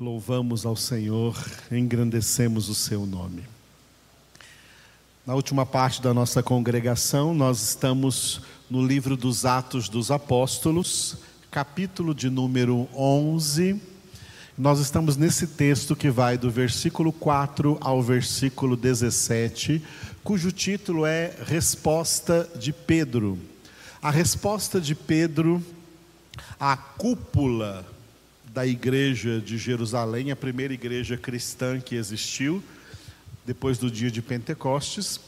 Louvamos ao Senhor, engrandecemos o seu nome. Na última parte da nossa congregação, nós estamos no livro dos Atos dos Apóstolos, capítulo de número 11. Nós estamos nesse texto que vai do versículo 4 ao versículo 17, cujo título é Resposta de Pedro. A resposta de Pedro à cúpula da igreja de Jerusalém, a primeira igreja cristã que existiu, depois do dia de Pentecostes,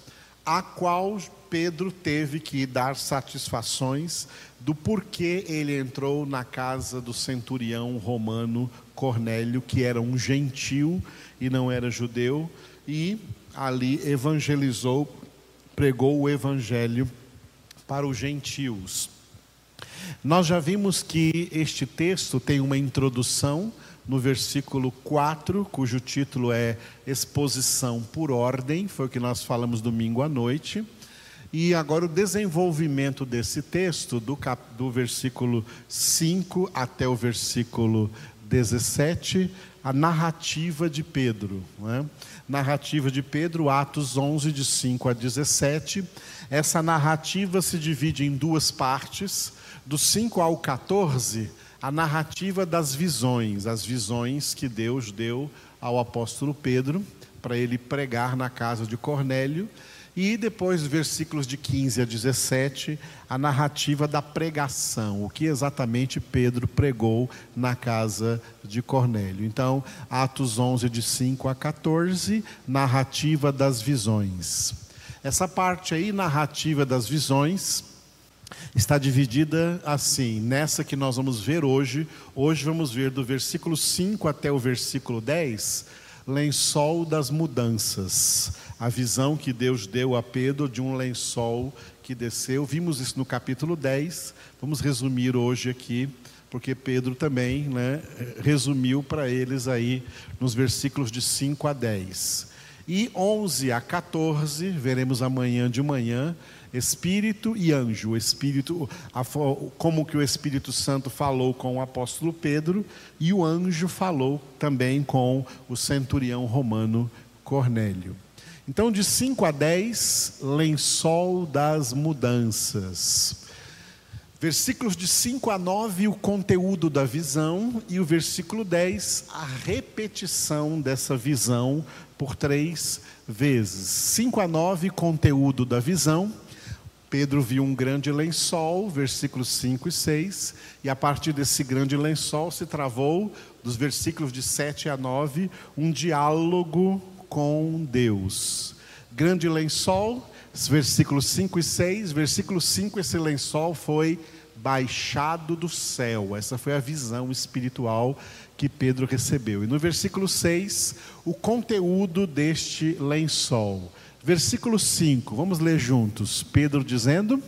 a qual Pedro teve que dar satisfações do porquê ele entrou na casa do centurião romano Cornélio, que era um gentil e não era judeu, e ali evangelizou, pregou o evangelho para os gentios. Nós já vimos que este texto tem uma introdução no versículo 4, cujo título é Exposição por Ordem, foi o que nós falamos domingo à noite. E agora o desenvolvimento desse texto, do, cap, do versículo 5 até o versículo 17, a narrativa de Pedro. Né? Narrativa de Pedro, Atos 11, de 5 a 17. Essa narrativa se divide em duas partes do 5 ao 14, a narrativa das visões, as visões que Deus deu ao apóstolo Pedro para ele pregar na casa de Cornélio. E depois, versículos de 15 a 17, a narrativa da pregação, o que exatamente Pedro pregou na casa de Cornélio. Então, Atos 11, de 5 a 14, narrativa das visões. Essa parte aí, narrativa das visões, está dividida assim, nessa que nós vamos ver hoje. Hoje vamos ver do versículo 5 até o versículo 10, lençol das mudanças. A visão que Deus deu a Pedro de um lençol que desceu. Vimos isso no capítulo 10. Vamos resumir hoje aqui, porque Pedro também né, resumiu para eles aí nos versículos de 5 a 10. E 11 a 14, veremos amanhã de manhã, Espírito e anjo. O Espírito, a, como que o Espírito Santo falou com o apóstolo Pedro e o anjo falou também com o centurião romano Cornélio. Então, de 5 a 10, lençol das mudanças. Versículos de 5 a 9, o conteúdo da visão, e o versículo 10, a repetição dessa visão por três vezes. 5 a 9, conteúdo da visão. Pedro viu um grande lençol, versículos 5 e 6, e a partir desse grande lençol se travou, dos versículos de 7 a 9, um diálogo com Deus. Grande lençol, versículos 5 e 6, versículo 5, esse lençol foi baixado do céu. Essa foi a visão espiritual que Pedro recebeu. E no versículo 6, o conteúdo deste lençol. Versículo 5, vamos ler juntos. Pedro dizendo: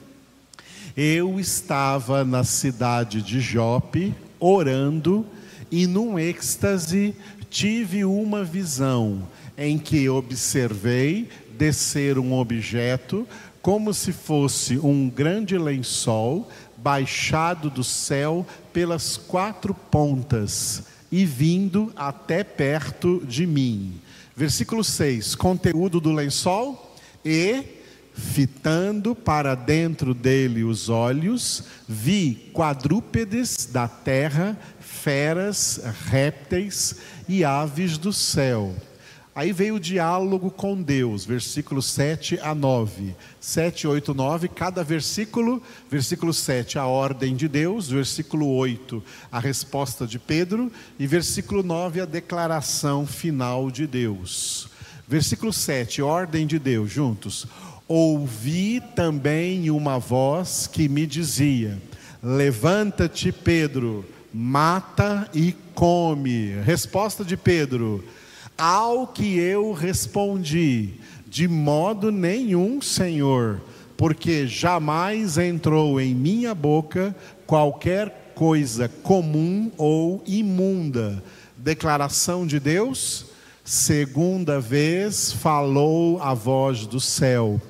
Eu estava na cidade de Jope, orando, e num êxtase tive uma visão em que observei descer um objeto como se fosse um grande lençol baixado do céu pelas quatro pontas e vindo até perto de mim. Versículo 6: conteúdo do lençol. E, fitando para dentro dele os olhos, vi quadrúpedes da terra, feras, répteis e aves do céu. Aí veio o diálogo com Deus, versículos 7 a 9. 7, 8, 9, cada versículo, versículo 7, a ordem de Deus, versículo 8, a resposta de Pedro, e versículo 9, a declaração final de Deus. Versículo 7, ordem de Deus, juntos. Ouvi também uma voz que me dizia: Levanta-te, Pedro, mata e come. Resposta de Pedro: ao que eu respondi: De modo nenhum, Senhor, porque jamais entrou em minha boca qualquer coisa comum ou imunda. Declaração de Deus. Segunda vez falou a voz do céu: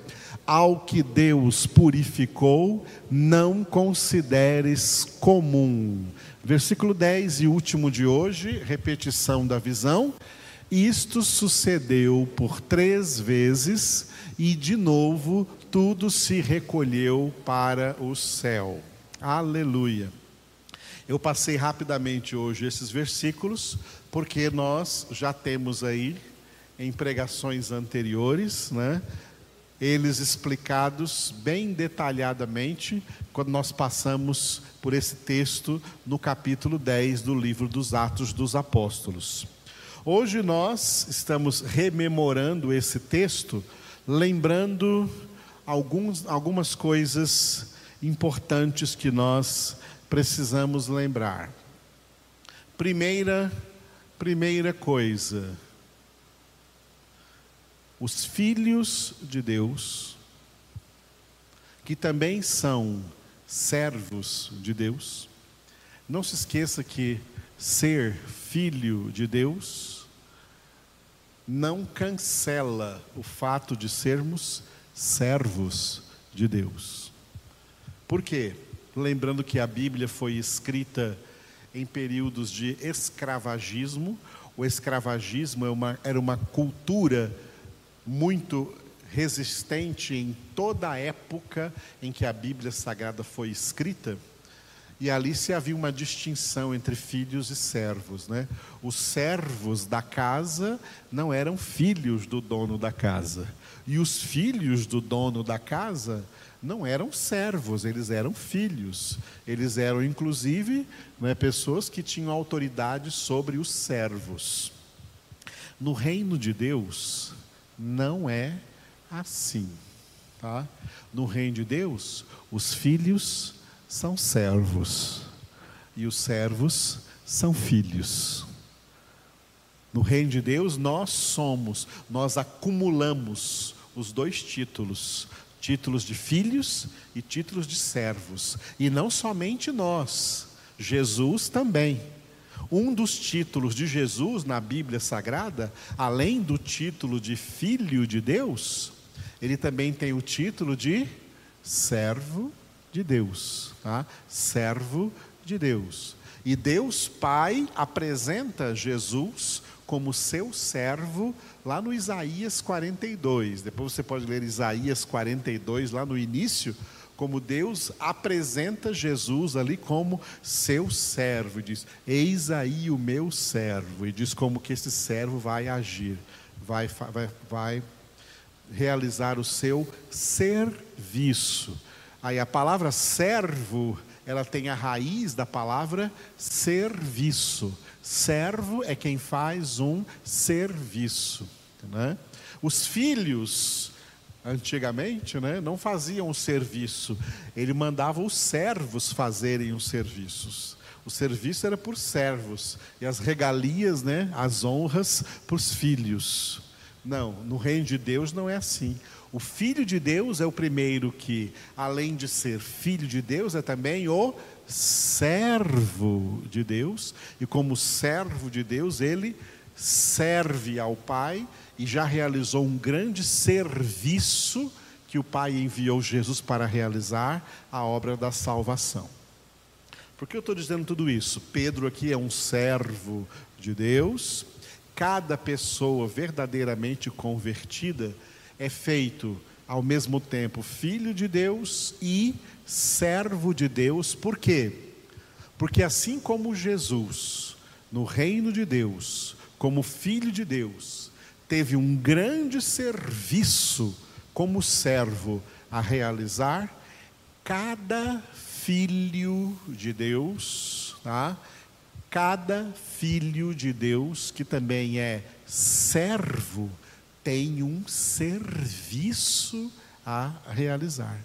Ao que Deus purificou, não consideres comum. Versículo 10 e último de hoje, repetição da visão. Isto sucedeu por três vezes e de novo tudo se recolheu para o céu. Aleluia. Eu passei rapidamente hoje esses versículos, porque nós já temos aí, em pregações anteriores, né, eles explicados bem detalhadamente, quando nós passamos por esse texto no capítulo 10 do livro dos Atos dos Apóstolos. Hoje nós estamos rememorando esse texto, lembrando alguns, algumas coisas importantes que nós precisamos lembrar. Primeira, primeira coisa, os filhos de Deus, que também são servos de Deus, não se esqueça que ser filho de Deus não cancela o fato de sermos servos de Deus. Por quê? lembrando que a Bíblia foi escrita em períodos de escravagismo. O escravagismo é uma, era uma cultura muito resistente em toda a época em que a Bíblia Sagrada foi escrita. E ali se havia uma distinção entre filhos e servos, né? Os servos da casa não eram filhos do dono da casa, e os filhos do dono da casa não eram servos, eles eram filhos. Eles eram, inclusive, né, pessoas que tinham autoridade sobre os servos. No reino de Deus, não é assim. Tá? No reino de Deus, os filhos são servos e os servos são filhos. No reino de Deus, nós somos, nós acumulamos os dois títulos títulos de filhos e títulos de servos. E não somente nós, Jesus também. Um dos títulos de Jesus na Bíblia Sagrada, além do título de filho de Deus, ele também tem o título de servo de Deus, tá? Servo de Deus. E Deus Pai apresenta Jesus como seu servo lá no Isaías 42. Depois você pode ler Isaías 42, lá no início, como Deus apresenta Jesus ali como seu servo. E diz: Eis aí o meu servo. E diz como que esse servo vai agir, vai, vai, vai realizar o seu serviço. Aí a palavra servo, ela tem a raiz da palavra serviço. Servo é quem faz um serviço. Né? Os filhos, antigamente, né, não faziam o serviço, ele mandava os servos fazerem os serviços. O serviço era por servos, e as regalias, né, as honras, os filhos. Não, no reino de Deus não é assim. O filho de Deus é o primeiro que, além de ser filho de Deus, é também o servo de Deus, e como servo de Deus, ele serve ao Pai e já realizou um grande serviço que o Pai enviou Jesus para realizar a obra da salvação. Por que eu estou dizendo tudo isso? Pedro aqui é um servo de Deus, cada pessoa verdadeiramente convertida é feito ao mesmo tempo filho de Deus e servo de Deus, por quê? Porque assim como Jesus, no reino de Deus, como filho de Deus, teve um grande serviço como servo a realizar, cada filho de Deus, tá? cada filho de Deus que também é servo, tem um serviço a realizar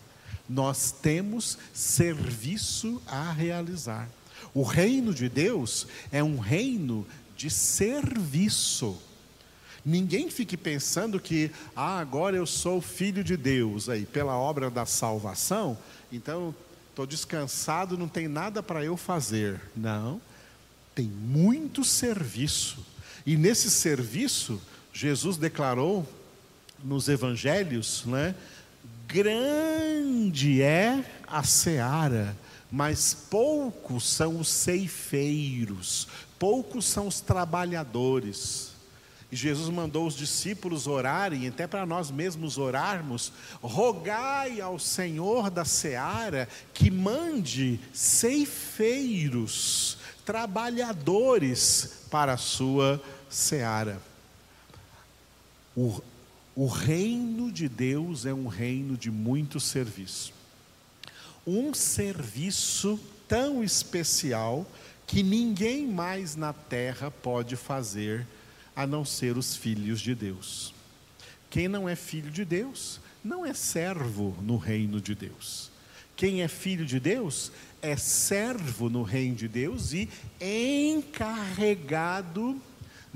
nós temos serviço a realizar. O reino de Deus é um reino de serviço. Ninguém fique pensando que, ah, agora eu sou filho de Deus, aí, pela obra da salvação, então estou descansado, não tem nada para eu fazer. Não, tem muito serviço. E nesse serviço, Jesus declarou nos evangelhos, né? grande é a seara, mas poucos são os ceifeiros, poucos são os trabalhadores. E Jesus mandou os discípulos orarem, até para nós mesmos orarmos, rogai ao Senhor da seara que mande ceifeiros, trabalhadores para a sua seara. O, o reino de Deus é um reino de muito serviço. Um serviço tão especial que ninguém mais na terra pode fazer a não ser os filhos de Deus. Quem não é filho de Deus, não é servo no reino de Deus. Quem é filho de Deus é servo no reino de Deus e encarregado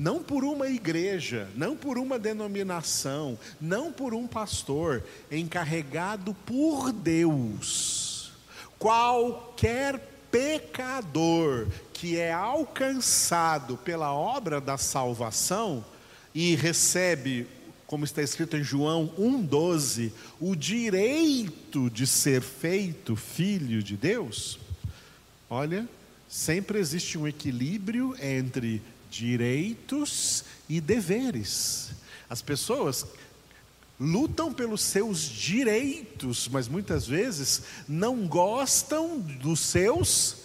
não por uma igreja, não por uma denominação, não por um pastor, encarregado por Deus. Qualquer pecador que é alcançado pela obra da salvação e recebe, como está escrito em João 1,12, o direito de ser feito filho de Deus, olha, sempre existe um equilíbrio entre direitos e deveres. As pessoas lutam pelos seus direitos, mas muitas vezes não gostam dos seus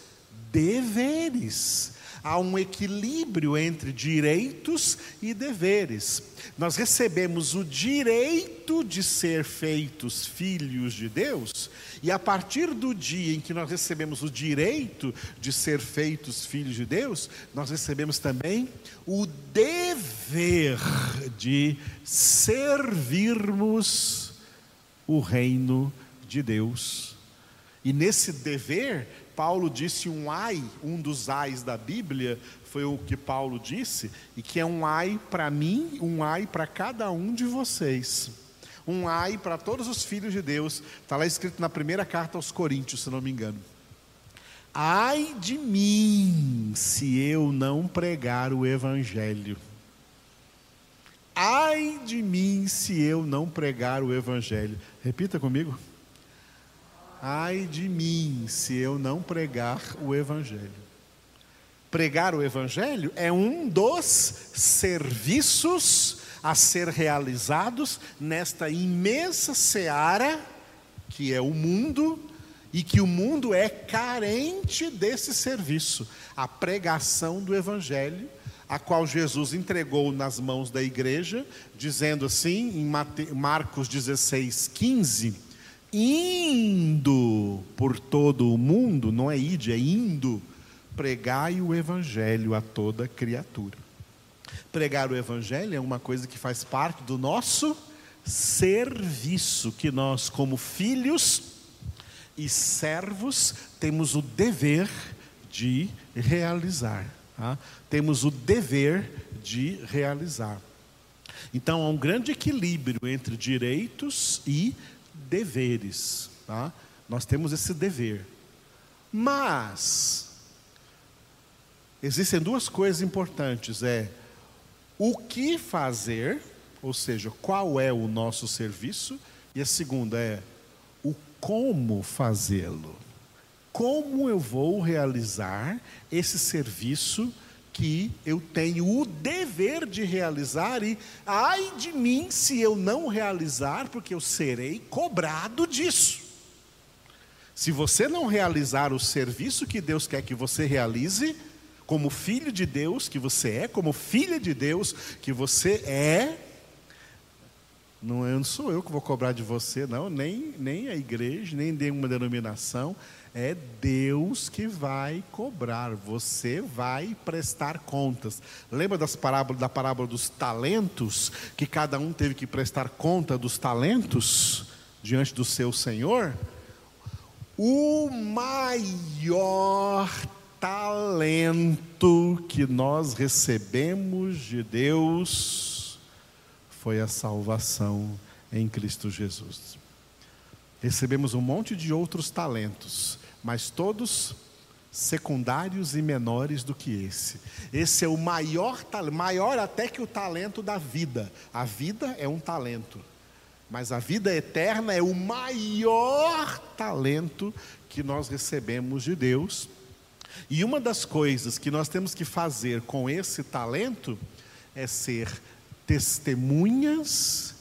deveres. Há um equilíbrio entre direitos e deveres. Nós recebemos o direito de ser feitos filhos de Deus, e a partir do dia em que nós recebemos o direito de ser feitos filhos de Deus, nós recebemos também o dever de servirmos o reino de Deus. E nesse dever, Paulo disse um ai, um dos ais da Bíblia, foi o que Paulo disse, e que é um ai para mim, um ai para cada um de vocês. Um ai para todos os filhos de Deus. Está lá escrito na primeira carta aos Coríntios, se não me engano. Ai de mim, se eu não pregar o Evangelho. Ai de mim, se eu não pregar o Evangelho. Repita comigo. Ai de mim, se eu não pregar o Evangelho. Pregar o Evangelho é um dos serviços a ser realizados nesta imensa seara que é o mundo e que o mundo é carente desse serviço, a pregação do Evangelho, a qual Jesus entregou nas mãos da igreja, dizendo assim em Marcos 16, 15 indo por todo o mundo, não é ide, é indo, pregai o evangelho a toda criatura. Pregar o evangelho é uma coisa que faz parte do nosso serviço, que nós, como filhos e servos, temos o dever de realizar. Tá? Temos o dever de realizar. Então há um grande equilíbrio entre direitos e deveres. Tá? Nós temos esse dever. Mas existem duas coisas importantes: é o que fazer, ou seja, qual é o nosso serviço, e a segunda é o como fazê-lo. Como eu vou realizar esse serviço que eu tenho o dever de realizar e ai de mim se eu não realizar, porque eu serei cobrado disso. Se você não realizar o serviço que Deus quer que você realize, como filho de Deus que você é, como filha de Deus que você é, não, não sou eu que vou cobrar de você, não, nem, nem a igreja, nem nenhuma denominação, é Deus que vai cobrar, você vai prestar contas. Lembra das parábolas, da parábola dos talentos, que cada um teve que prestar conta dos talentos diante do seu Senhor? O maior talento que nós recebemos de Deus foi a salvação em Cristo Jesus. Recebemos um monte de outros talentos, mas todos secundários e menores do que esse. Esse é o maior, maior até que o talento da vida. A vida é um talento, mas a vida eterna é o maior talento que nós recebemos de Deus. E uma das coisas que nós temos que fazer com esse talento é ser testemunhas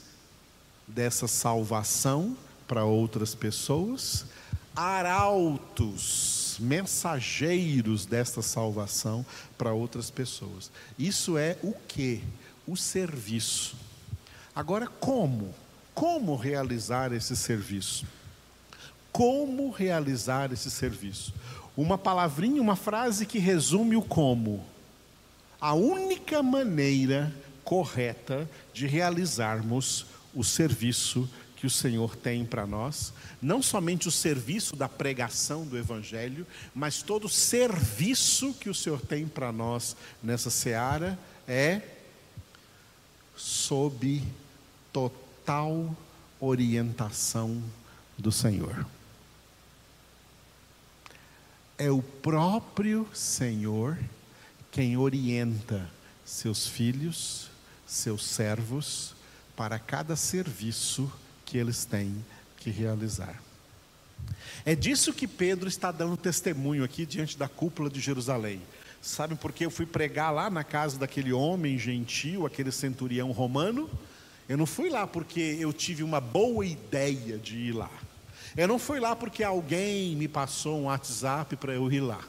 dessa salvação para outras pessoas, arautos, mensageiros desta salvação para outras pessoas. Isso é o que? O serviço. Agora, como? Como realizar esse serviço? Como realizar esse serviço? Uma palavrinha, uma frase que resume o como. A única maneira correta de realizarmos o serviço que o Senhor tem para nós, não somente o serviço da pregação do Evangelho, mas todo o serviço que o Senhor tem para nós nessa seara é sob total orientação do Senhor. É o próprio Senhor quem orienta seus filhos, seus servos, para cada serviço que eles têm que realizar. É disso que Pedro está dando testemunho aqui diante da cúpula de Jerusalém. Sabe por que eu fui pregar lá na casa daquele homem gentil, aquele centurião romano? Eu não fui lá porque eu tive uma boa ideia de ir lá. Eu não fui lá porque alguém me passou um WhatsApp para eu ir lá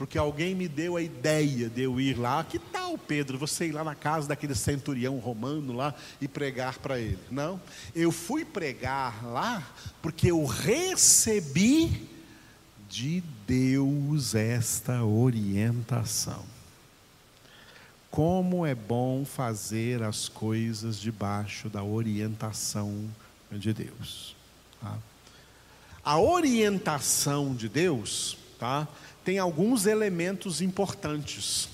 porque alguém me deu a ideia de eu ir lá. Que tal, Pedro, você ir lá na casa daquele centurião romano lá e pregar para ele? Não, eu fui pregar lá porque eu recebi de Deus esta orientação. Como é bom fazer as coisas debaixo da orientação de Deus. Tá? A orientação de Deus, tá? tem alguns elementos importantes.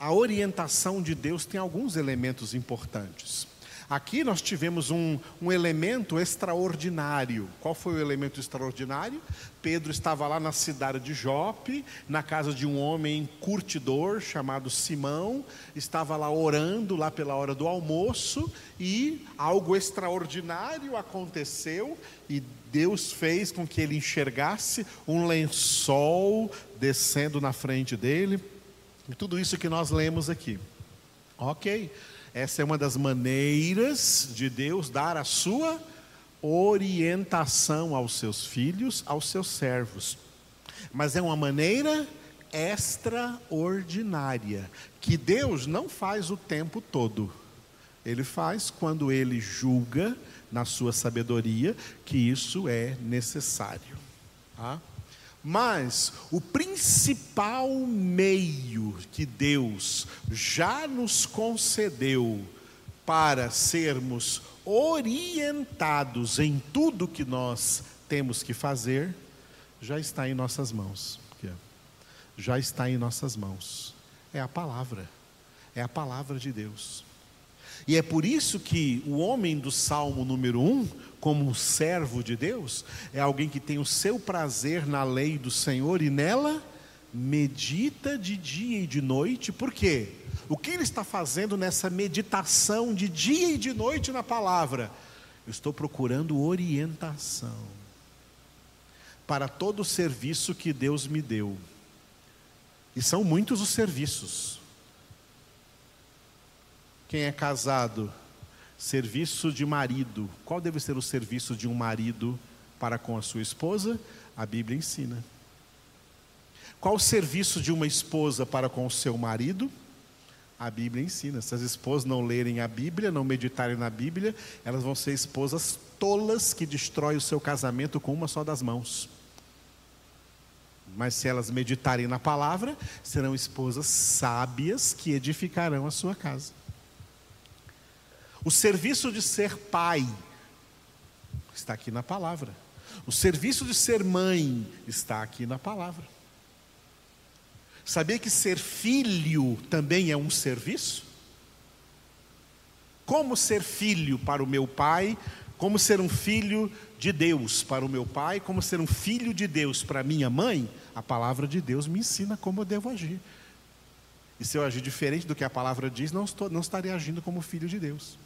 A orientação de Deus tem alguns elementos importantes. Aqui nós tivemos um, um, elemento extraordinário. Qual foi o elemento extraordinário? Pedro estava lá na cidade de Jope, na casa de um homem curtidor chamado Simão, estava lá orando lá pela hora do almoço e algo extraordinário aconteceu e Deus fez com que ele enxergasse um lençol descendo na frente dele. E tudo isso que nós lemos aqui. Ok, essa é uma das maneiras de Deus dar a sua orientação aos seus filhos, aos seus servos. Mas é uma maneira extraordinária, que Deus não faz o tempo todo. Ele faz quando ele julga na sua sabedoria que isso é necessário. Tá? Mas o principal meio que Deus já nos concedeu para sermos orientados em tudo que nós temos que fazer, já está em nossas mãos. Já está em nossas mãos. É a palavra. É a palavra de Deus. E é por isso que o homem do Salmo número 1, como servo de Deus, é alguém que tem o seu prazer na lei do Senhor e nela medita de dia e de noite. Por quê? O que ele está fazendo nessa meditação de dia e de noite na palavra? Eu estou procurando orientação para todo o serviço que Deus me deu. E são muitos os serviços. Quem é casado, serviço de marido. Qual deve ser o serviço de um marido para com a sua esposa? A Bíblia ensina. Qual o serviço de uma esposa para com o seu marido? A Bíblia ensina. Se as esposas não lerem a Bíblia, não meditarem na Bíblia, elas vão ser esposas tolas que destroem o seu casamento com uma só das mãos. Mas se elas meditarem na palavra, serão esposas sábias que edificarão a sua casa. O serviço de ser pai está aqui na palavra. O serviço de ser mãe está aqui na palavra. Sabia que ser filho também é um serviço? Como ser filho para o meu pai, como ser um filho de Deus para o meu pai, como ser um filho de Deus para minha mãe, a palavra de Deus me ensina como eu devo agir. E se eu agir diferente do que a palavra diz, não, estou, não estarei agindo como filho de Deus.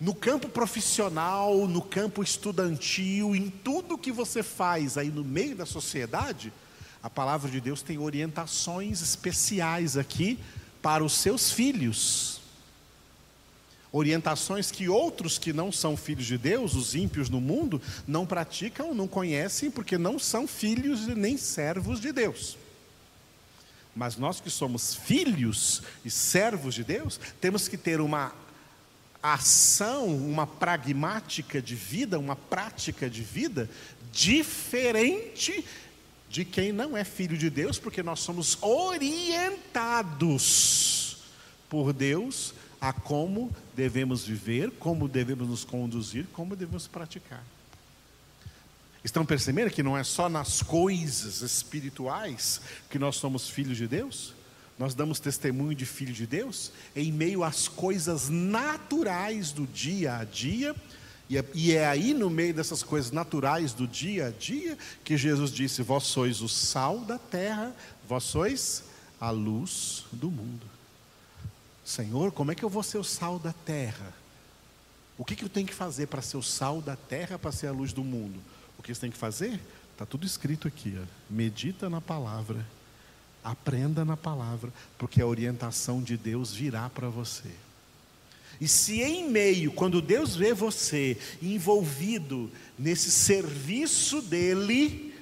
No campo profissional, no campo estudantil, em tudo que você faz aí no meio da sociedade, a palavra de Deus tem orientações especiais aqui para os seus filhos. Orientações que outros que não são filhos de Deus, os ímpios no mundo, não praticam, não conhecem, porque não são filhos nem servos de Deus. Mas nós que somos filhos e servos de Deus, temos que ter uma ação, uma pragmática de vida, uma prática de vida diferente de quem não é filho de Deus, porque nós somos orientados por Deus a como devemos viver, como devemos nos conduzir, como devemos praticar. Estão percebendo que não é só nas coisas espirituais que nós somos filhos de Deus? Nós damos testemunho de filho de Deus em meio às coisas naturais do dia a dia. É, e é aí no meio dessas coisas naturais do dia a dia que Jesus disse: Vós sois o sal da terra, vós sois a luz do mundo. Senhor, como é que eu vou ser o sal da terra? O que, que eu tenho que fazer para ser o sal da terra, para ser a luz do mundo? O que você tem que fazer? Está tudo escrito aqui. Ó. Medita na palavra, aprenda na palavra, porque a orientação de Deus virá para você. E se em meio, quando Deus vê você envolvido nesse serviço dele,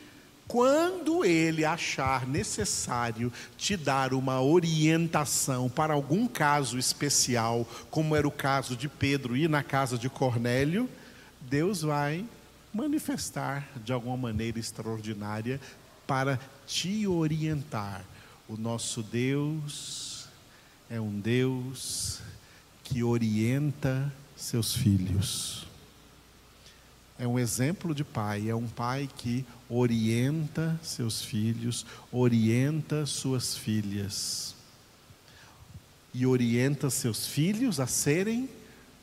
quando ele achar necessário te dar uma orientação para algum caso especial, como era o caso de Pedro ir na casa de Cornélio, Deus vai manifestar de alguma maneira extraordinária para te orientar. O nosso Deus é um Deus que orienta seus filhos é um exemplo de pai, é um pai que orienta seus filhos, orienta suas filhas. E orienta seus filhos a serem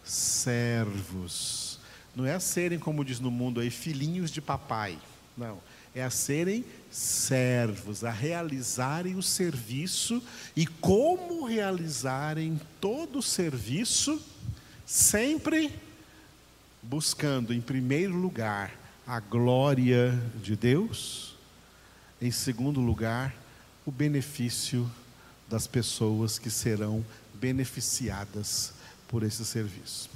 servos. Não é a serem, como diz no mundo aí, filhinhos de papai. Não. É a serem servos, a realizarem o serviço e como realizarem todo o serviço, sempre buscando em primeiro lugar a glória de Deus, em segundo lugar, o benefício das pessoas que serão beneficiadas por esse serviço.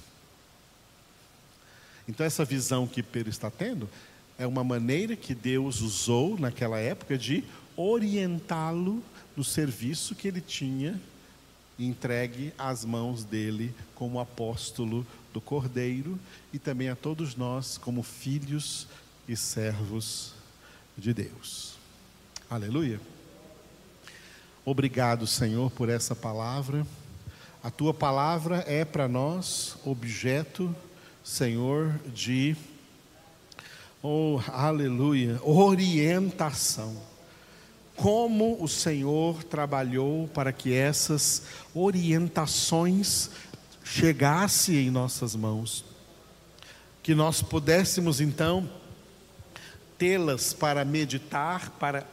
Então, essa visão que Pedro está tendo é uma maneira que Deus usou naquela época de orientá-lo no serviço que ele tinha entregue às mãos dele como apóstolo do Cordeiro e também a todos nós como filhos e servos de Deus. Aleluia. Obrigado, Senhor, por essa palavra. A tua palavra é para nós objeto, Senhor, de oh, aleluia, orientação. Como o Senhor trabalhou para que essas orientações chegassem em nossas mãos, que nós pudéssemos então tê-las para meditar, para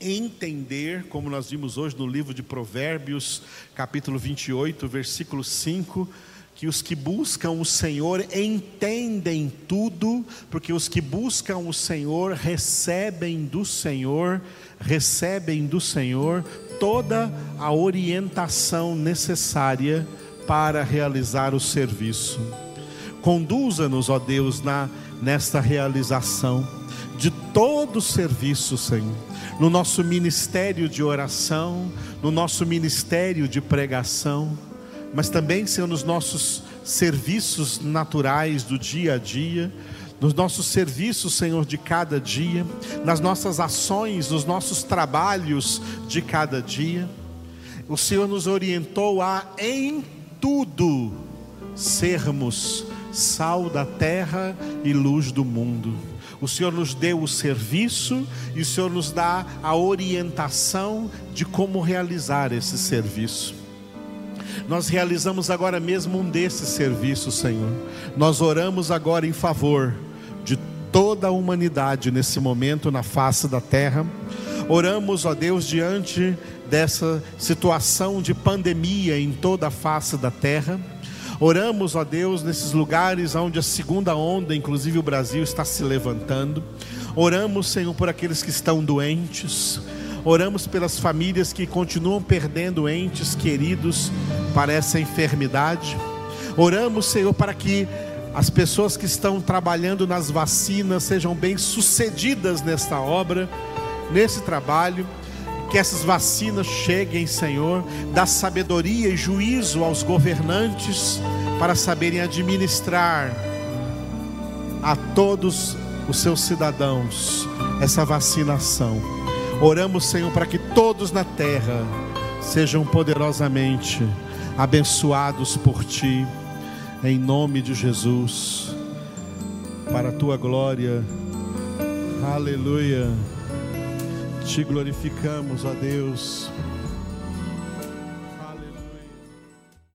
entender, como nós vimos hoje no livro de Provérbios, capítulo 28, versículo 5 que os que buscam o Senhor entendem tudo, porque os que buscam o Senhor recebem do Senhor, recebem do Senhor toda a orientação necessária para realizar o serviço. Conduza-nos, ó Deus, na nesta realização de todo o serviço, Senhor. No nosso ministério de oração, no nosso ministério de pregação, mas também, Senhor, nos nossos serviços naturais do dia a dia, nos nossos serviços, Senhor, de cada dia, nas nossas ações, nos nossos trabalhos de cada dia. O Senhor nos orientou a, em tudo, sermos sal da terra e luz do mundo. O Senhor nos deu o serviço e o Senhor nos dá a orientação de como realizar esse serviço. Nós realizamos agora mesmo um desses serviços, Senhor. Nós oramos agora em favor de toda a humanidade nesse momento na face da terra. Oramos, ó Deus, diante dessa situação de pandemia em toda a face da terra. Oramos, ó Deus, nesses lugares onde a segunda onda, inclusive o Brasil, está se levantando. Oramos, Senhor, por aqueles que estão doentes. Oramos pelas famílias que continuam perdendo entes queridos para essa enfermidade. Oramos, Senhor, para que as pessoas que estão trabalhando nas vacinas sejam bem-sucedidas nesta obra, nesse trabalho que essas vacinas cheguem, Senhor, dá sabedoria e juízo aos governantes para saberem administrar a todos os seus cidadãos essa vacinação. Oramos, Senhor, para que todos na terra sejam poderosamente abençoados por Ti, em nome de Jesus, para a Tua glória. Aleluia. Te glorificamos, ó Deus.